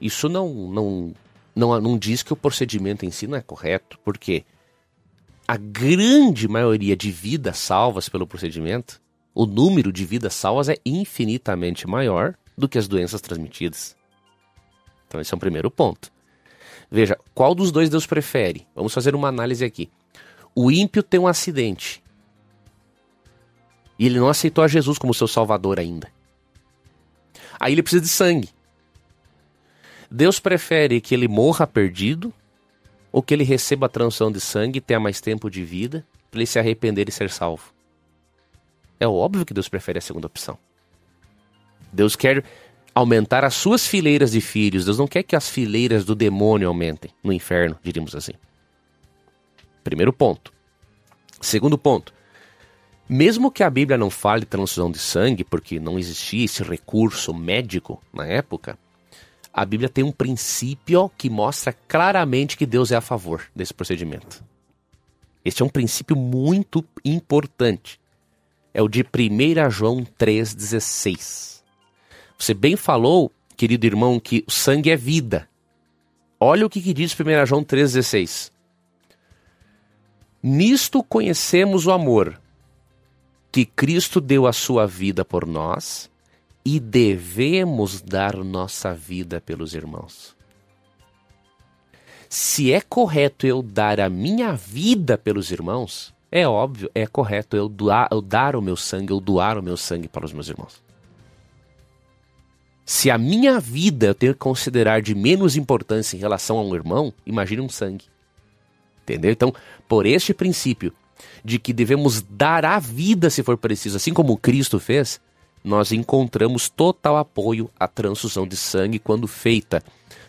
isso não, não, não, não diz que o procedimento em si não é correto, porque a grande maioria de vidas salvas pelo procedimento, o número de vidas salvas é infinitamente maior do que as doenças transmitidas. Então, esse é o primeiro ponto. Veja, qual dos dois Deus prefere? Vamos fazer uma análise aqui. O ímpio tem um acidente. E ele não aceitou a Jesus como seu salvador ainda. Aí ele precisa de sangue. Deus prefere que ele morra perdido ou que ele receba a transfusão de sangue e tenha mais tempo de vida para ele se arrepender e ser salvo? É óbvio que Deus prefere a segunda opção. Deus quer aumentar as suas fileiras de filhos. Deus não quer que as fileiras do demônio aumentem no inferno, diríamos assim. Primeiro ponto. Segundo ponto. Mesmo que a Bíblia não fale transfusão de sangue, porque não existia esse recurso médico na época, a Bíblia tem um princípio que mostra claramente que Deus é a favor desse procedimento. Este é um princípio muito importante. É o de 1 João 3,16. Você bem falou, querido irmão, que o sangue é vida. Olha o que, que diz 1 João 3,16. Nisto conhecemos o amor, que Cristo deu a sua vida por nós e devemos dar nossa vida pelos irmãos. Se é correto eu dar a minha vida pelos irmãos, é óbvio, é correto eu, doar, eu dar o meu sangue, eu doar o meu sangue para os meus irmãos. Se a minha vida eu tenho que considerar de menos importância em relação a um irmão, imagine um sangue. Entendeu? Então, por este princípio de que devemos dar a vida se for preciso, assim como Cristo fez, nós encontramos total apoio à transfusão de sangue quando feita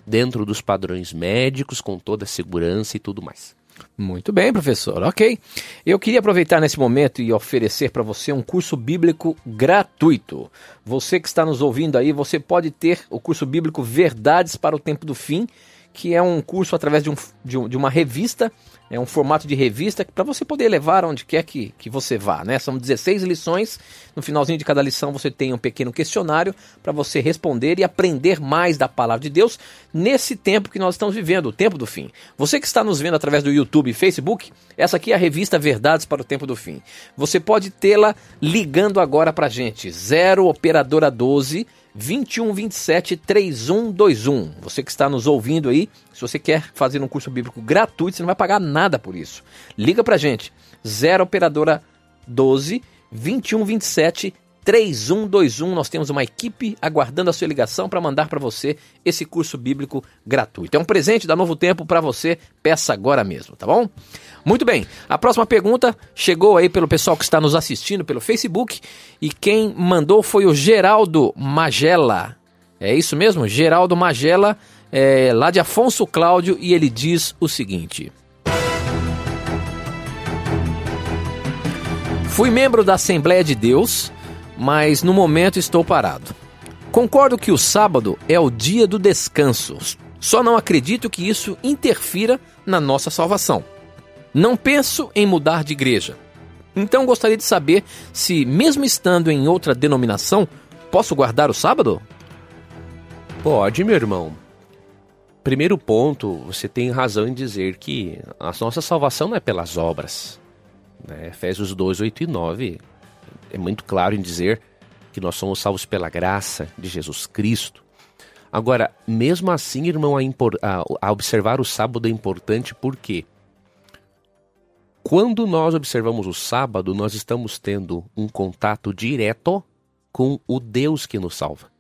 dentro dos padrões médicos, com toda a segurança e tudo mais. Muito bem, professor. Ok. Eu queria aproveitar nesse momento e oferecer para você um curso bíblico gratuito. Você que está nos ouvindo aí, você pode ter o curso bíblico Verdades para o Tempo do Fim, que é um curso através de, um, de, um, de uma revista é um formato de revista para você poder levar onde quer que, que você vá, né? São 16 lições. No finalzinho de cada lição você tem um pequeno questionário para você responder e aprender mais da palavra de Deus nesse tempo que nós estamos vivendo, o tempo do fim. Você que está nos vendo através do YouTube e Facebook, essa aqui é a revista Verdades para o Tempo do Fim. Você pode tê-la ligando agora para gente. 0 operadora 12 2127 3121. Você que está nos ouvindo aí, se você quer fazer um curso bíblico gratuito, você não vai pagar nada por isso. Liga pra gente. 0 operadora 12 2127 3121. Nós temos uma equipe aguardando a sua ligação para mandar para você esse curso bíblico gratuito. É um presente da Novo Tempo para você. Peça agora mesmo, tá bom? Muito bem. A próxima pergunta chegou aí pelo pessoal que está nos assistindo pelo Facebook e quem mandou foi o Geraldo Magela. É isso mesmo? Geraldo Magela, é, lá de Afonso Cláudio, e ele diz o seguinte: Fui membro da Assembleia de Deus mas no momento estou parado. Concordo que o sábado é o dia do descanso, só não acredito que isso interfira na nossa salvação. Não penso em mudar de igreja. Então gostaria de saber se, mesmo estando em outra denominação, posso guardar o sábado? Pode, meu irmão. Primeiro ponto, você tem razão em dizer que a nossa salvação não é pelas obras. Né? Efésios 2, 8 e 9 é muito claro em dizer que nós somos salvos pela graça de Jesus Cristo. Agora, mesmo assim, irmão, a, a, a observar o sábado é importante porque quando nós observamos o sábado, nós estamos tendo um contato direto com o Deus que nos salva.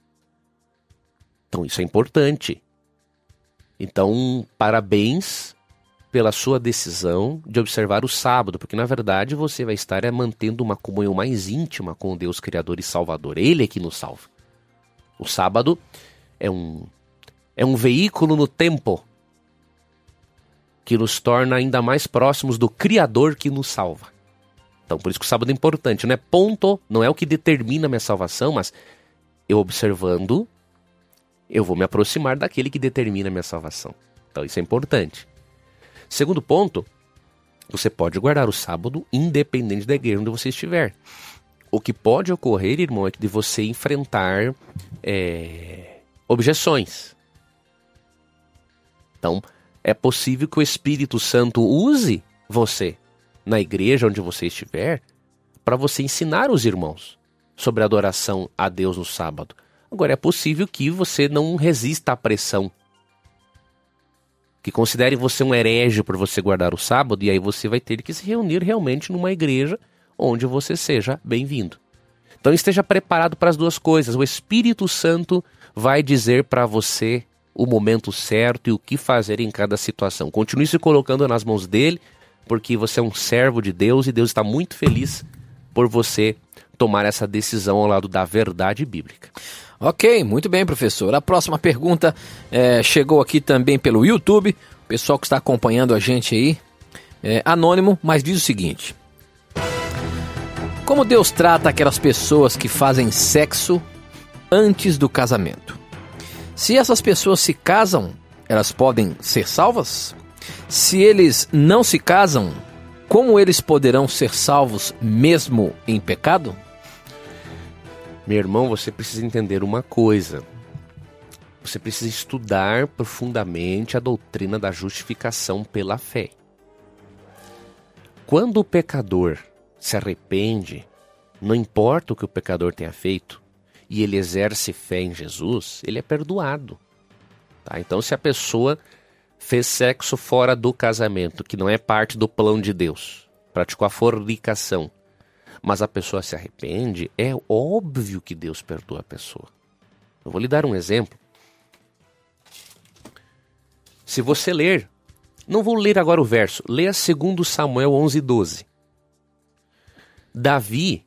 Então, isso é importante. Então, parabéns pela sua decisão de observar o sábado, porque na verdade você vai estar é, mantendo uma comunhão mais íntima com o Deus Criador e Salvador. Ele é que nos salva. O sábado é um, é um veículo no tempo que nos torna ainda mais próximos do Criador que nos salva. Então, por isso que o sábado é importante, não é ponto, não é o que determina a minha salvação, mas eu observando, eu vou me aproximar daquele que determina a minha salvação. Então, isso é importante. Segundo ponto, você pode guardar o sábado independente da igreja onde você estiver. O que pode ocorrer, irmão, é de você enfrentar é, objeções. Então, é possível que o Espírito Santo use você na igreja onde você estiver para você ensinar os irmãos sobre a adoração a Deus no sábado. Agora, é possível que você não resista à pressão que considerem você um herege por você guardar o sábado, e aí você vai ter que se reunir realmente numa igreja onde você seja bem-vindo. Então esteja preparado para as duas coisas. O Espírito Santo vai dizer para você o momento certo e o que fazer em cada situação. Continue se colocando nas mãos dele, porque você é um servo de Deus e Deus está muito feliz por você tomar essa decisão ao lado da verdade bíblica. Ok, muito bem, professor. A próxima pergunta é, chegou aqui também pelo YouTube. O pessoal que está acompanhando a gente aí, é, anônimo, mas diz o seguinte: Como Deus trata aquelas pessoas que fazem sexo antes do casamento? Se essas pessoas se casam, elas podem ser salvas? Se eles não se casam, como eles poderão ser salvos mesmo em pecado? Meu irmão, você precisa entender uma coisa. Você precisa estudar profundamente a doutrina da justificação pela fé. Quando o pecador se arrepende, não importa o que o pecador tenha feito, e ele exerce fé em Jesus, ele é perdoado. Tá? Então, se a pessoa fez sexo fora do casamento, que não é parte do plano de Deus, praticou a fornicação, mas a pessoa se arrepende, é óbvio que Deus perdoa a pessoa. Eu vou lhe dar um exemplo. Se você ler, não vou ler agora o verso, leia 2 Samuel 11, 12. Davi,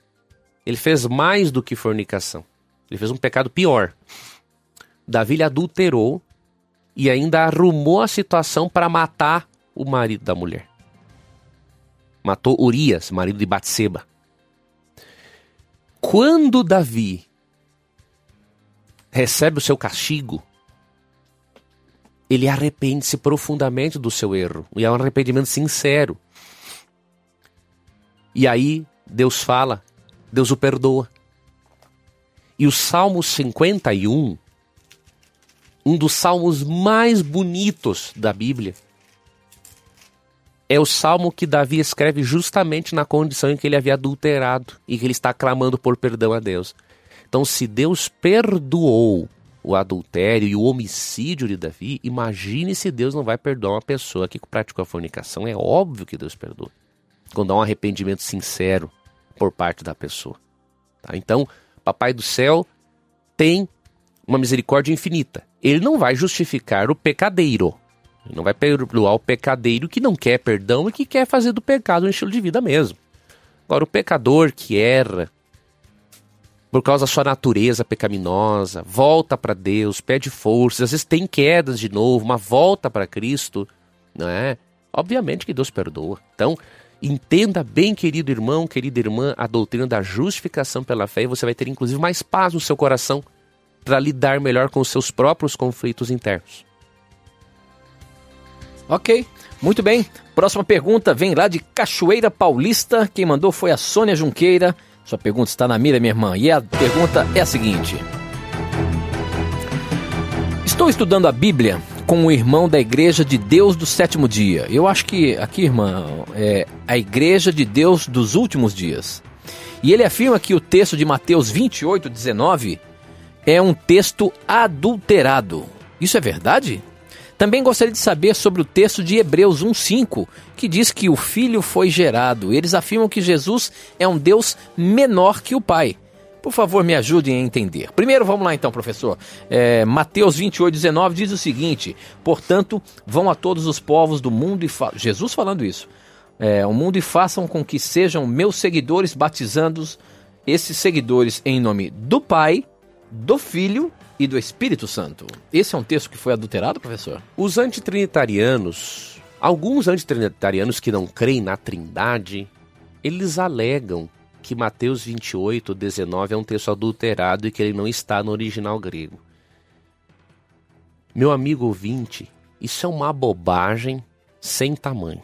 ele fez mais do que fornicação. Ele fez um pecado pior. Davi adulterou e ainda arrumou a situação para matar o marido da mulher. Matou Urias, marido de Batseba. Quando Davi recebe o seu castigo, ele arrepende-se profundamente do seu erro. E é um arrependimento sincero. E aí Deus fala, Deus o perdoa. E o Salmo 51, um dos salmos mais bonitos da Bíblia, é o salmo que Davi escreve justamente na condição em que ele havia adulterado e que ele está clamando por perdão a Deus. Então, se Deus perdoou o adultério e o homicídio de Davi, imagine se Deus não vai perdoar uma pessoa que praticou a fornicação. É óbvio que Deus perdoa. Quando há um arrependimento sincero por parte da pessoa. Tá? Então, Papai do céu tem uma misericórdia infinita. Ele não vai justificar o pecadeiro. Não vai perdoar o pecadeiro que não quer perdão e que quer fazer do pecado um estilo de vida mesmo. Agora, o pecador que erra, por causa da sua natureza pecaminosa, volta para Deus, pede forças, às vezes tem quedas de novo, mas volta para Cristo, não é? Obviamente que Deus perdoa. Então, entenda bem, querido irmão, querida irmã, a doutrina da justificação pela fé e você vai ter inclusive mais paz no seu coração para lidar melhor com os seus próprios conflitos internos. Ok, muito bem. Próxima pergunta vem lá de Cachoeira Paulista. Quem mandou foi a Sônia Junqueira. Sua pergunta está na mira, minha irmã. E a pergunta é a seguinte: Estou estudando a Bíblia com um irmão da Igreja de Deus do Sétimo Dia. Eu acho que aqui, irmã, é a Igreja de Deus dos Últimos Dias. E ele afirma que o texto de Mateus 28, 19 é um texto adulterado. Isso é verdade? Também gostaria de saber sobre o texto de Hebreus 1,5, que diz que o Filho foi gerado. Eles afirmam que Jesus é um Deus menor que o Pai. Por favor, me ajudem a entender. Primeiro, vamos lá então, professor. É, Mateus 28, 19 diz o seguinte: Portanto, vão a todos os povos do mundo e fa... Jesus falando isso. É, o mundo e façam com que sejam meus seguidores, batizando esses seguidores em nome do Pai, do Filho e do Espírito Santo. Esse é um texto que foi adulterado, professor? Os antitrinitarianos, alguns antitrinitarianos que não creem na Trindade, eles alegam que Mateus 28, 19 é um texto adulterado e que ele não está no original grego. Meu amigo ouvinte, isso é uma bobagem sem tamanho.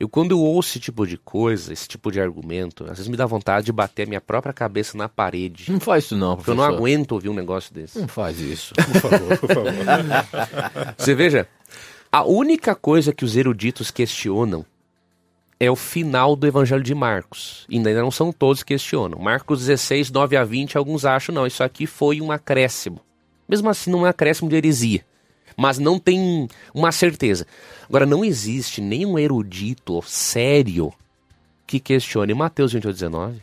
Eu, quando eu ouço esse tipo de coisa, esse tipo de argumento, às vezes me dá vontade de bater a minha própria cabeça na parede. Não faz isso não, professor. Eu não aguento ouvir um negócio desse. Não faz isso. Por favor, por favor. Você veja, a única coisa que os eruditos questionam é o final do Evangelho de Marcos. E ainda não são todos que questionam. Marcos 16, 9 a 20, alguns acham, não, isso aqui foi um acréscimo. Mesmo assim, não é um acréscimo de heresia mas não tem uma certeza. Agora, não existe nenhum erudito sério que questione Mateus 28, 19.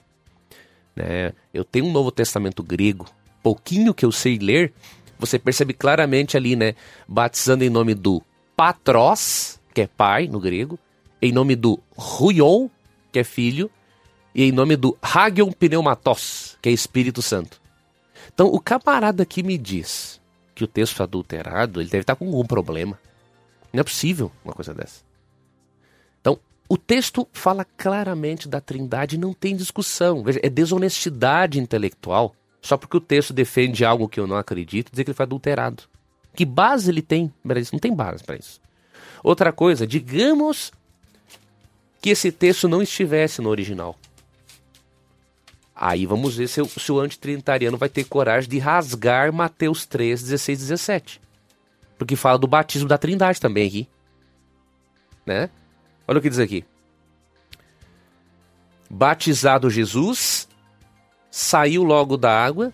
Né? Eu tenho um Novo Testamento grego, pouquinho que eu sei ler, você percebe claramente ali, né? Batizando em nome do Patros, que é pai no grego, em nome do Ruion, que é filho, e em nome do Hagion Pneumatos, que é Espírito Santo. Então, o camarada que me diz que o texto adulterado, ele deve estar com algum problema. Não é possível uma coisa dessa. Então, o texto fala claramente da trindade não tem discussão. Veja, é desonestidade intelectual só porque o texto defende algo que eu não acredito dizer que ele foi adulterado. Que base ele tem para isso? Não tem base para isso. Outra coisa, digamos que esse texto não estivesse no original. Aí vamos ver se, se o antitrinitariano vai ter coragem de rasgar Mateus 3, 16 17. Porque fala do batismo da trindade também aqui. Né? Olha o que diz aqui. Batizado Jesus, saiu logo da água,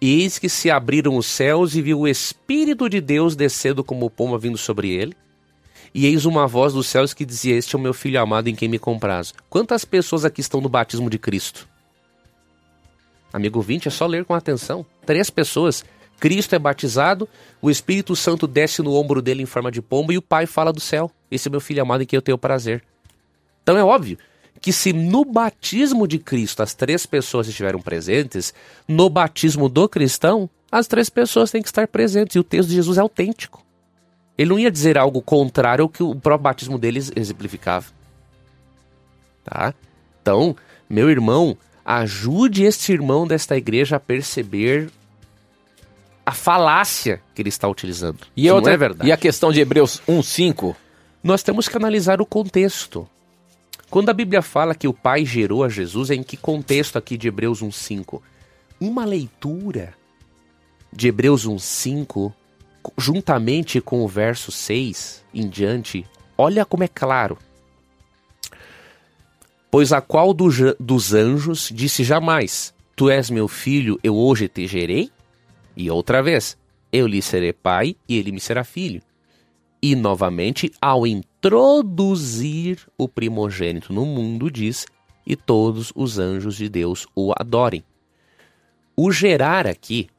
eis que se abriram os céus e viu o Espírito de Deus descendo como pomba vindo sobre ele. E eis uma voz dos céus que dizia: Este é o meu filho amado em quem me compraz. Quantas pessoas aqui estão no batismo de Cristo? Amigo 20, é só ler com atenção. Três pessoas. Cristo é batizado, o Espírito Santo desce no ombro dele em forma de pombo e o Pai fala do céu. Esse é meu filho amado em quem eu tenho prazer. Então é óbvio que se no batismo de Cristo as três pessoas estiveram presentes, no batismo do cristão, as três pessoas têm que estar presentes. E o texto de Jesus é autêntico. Ele não ia dizer algo contrário ao que o próprio batismo deles exemplificava. Tá? Então, meu irmão, Ajude este irmão desta igreja a perceber a falácia que ele está utilizando. E, outra, não é verdade. e a questão de Hebreus 1,5? Nós temos que analisar o contexto. Quando a Bíblia fala que o Pai gerou a Jesus, é em que contexto aqui de Hebreus 1,5? Uma leitura de Hebreus 1,5, juntamente com o verso 6 em diante, olha como é claro. Pois a qual do dos anjos disse jamais: Tu és meu filho, eu hoje te gerei? E outra vez: Eu lhe serei pai e ele me será filho. E novamente, ao introduzir o primogênito no mundo, diz: E todos os anjos de Deus o adorem. O gerar aqui,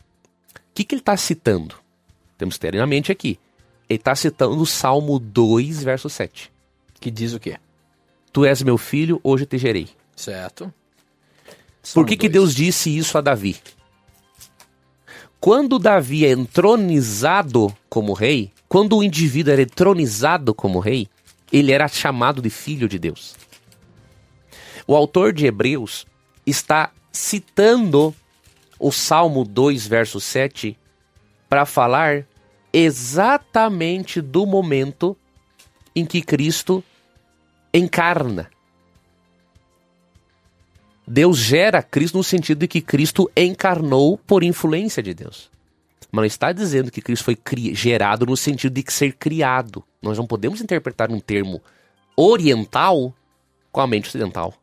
o que, que ele está citando? Temos que ter na mente aqui. Ele está citando o Salmo 2, verso 7. Que diz o quê? Tu és meu filho, hoje te gerei. Certo. Por que, que Deus disse isso a Davi? Quando Davi é entronizado como rei, quando o indivíduo era entronizado como rei, ele era chamado de filho de Deus. O autor de Hebreus está citando o Salmo 2, verso 7, para falar exatamente do momento em que Cristo encarna. Deus gera Cristo no sentido de que Cristo encarnou por influência de Deus. Mas não está dizendo que Cristo foi gerado no sentido de ser criado. Nós não podemos interpretar um termo oriental com a mente ocidental.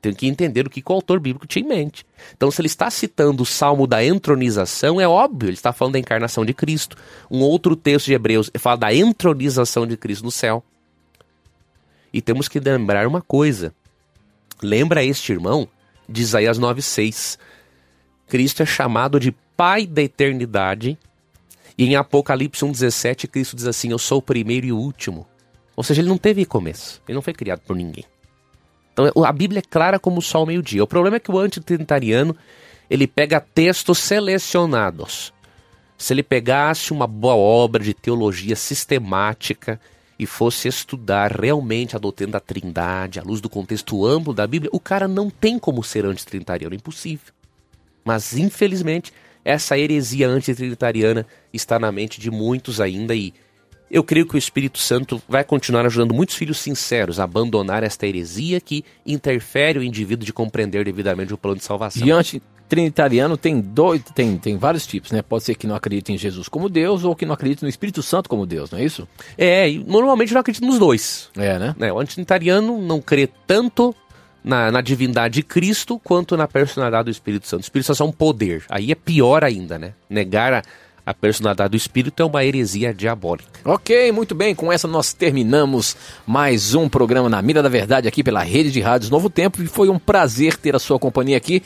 Tem que entender o que o autor bíblico tinha em mente. Então, se ele está citando o salmo da entronização, é óbvio, ele está falando da encarnação de Cristo. Um outro texto de Hebreus fala da entronização de Cristo no céu. E temos que lembrar uma coisa. Lembra este irmão de Isaías 9,6. Cristo é chamado de Pai da eternidade. E em Apocalipse 1,17, Cristo diz assim: Eu sou o primeiro e o último. Ou seja, ele não teve começo. Ele não foi criado por ninguém. Então a Bíblia é clara como o sol ao meio-dia. O problema é que o antitrinitariano ele pega textos selecionados. Se ele pegasse uma boa obra de teologia sistemática e fosse estudar realmente a doutrina da Trindade, à luz do contexto amplo da Bíblia, o cara não tem como ser antitrinitariano, é impossível. Mas infelizmente, essa heresia antitrinitariana está na mente de muitos ainda e eu creio que o Espírito Santo vai continuar ajudando muitos filhos sinceros a abandonar esta heresia que interfere o indivíduo de compreender devidamente o plano de salvação. E antitrinitariano tem dois, tem, tem vários tipos, né? Pode ser que não acredite em Jesus como Deus ou que não acredite no Espírito Santo como Deus, não é isso? É, normalmente eu não acredito nos dois. É, né? né? O antitrinitariano não crê tanto na, na divindade de Cristo quanto na personalidade do Espírito Santo. O Espírito Santo é um poder. Aí é pior ainda, né? Negar a, a personalidade do Espírito é uma heresia diabólica. Ok, muito bem. Com essa nós terminamos mais um programa na Mira da Verdade aqui pela Rede de Rádios Novo Tempo. E foi um prazer ter a sua companhia aqui.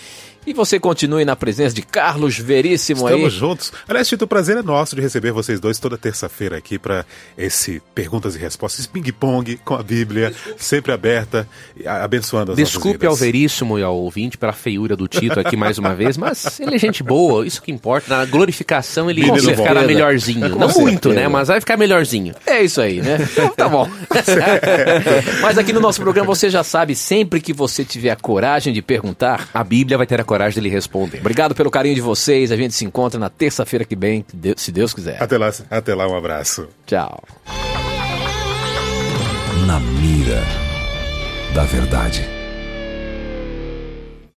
E você continue na presença de Carlos Veríssimo aí. Estamos juntos. Aliás, Tito, o prazer é nosso de receber vocês dois toda terça-feira aqui para esse perguntas e respostas, ping-pong com a Bíblia, sempre aberta, abençoando as Desculpe ao. Veríssimo e ao ouvinte pela feiura do Tito aqui mais uma vez, mas ele é gente boa, isso que importa. Na glorificação ele Menino vai ficar melhorzinho. Com Não muito, certeza. né? Mas vai ficar melhorzinho. É isso aí, né? Então, tá bom. Mas aqui no nosso programa você já sabe, sempre que você tiver a coragem de perguntar, A Bíblia vai ter a coragem de lhe responder. Obrigado pelo carinho de vocês. A gente se encontra na terça-feira que vem, se Deus quiser. Até lá, até lá, um abraço. Tchau. Na mira da verdade.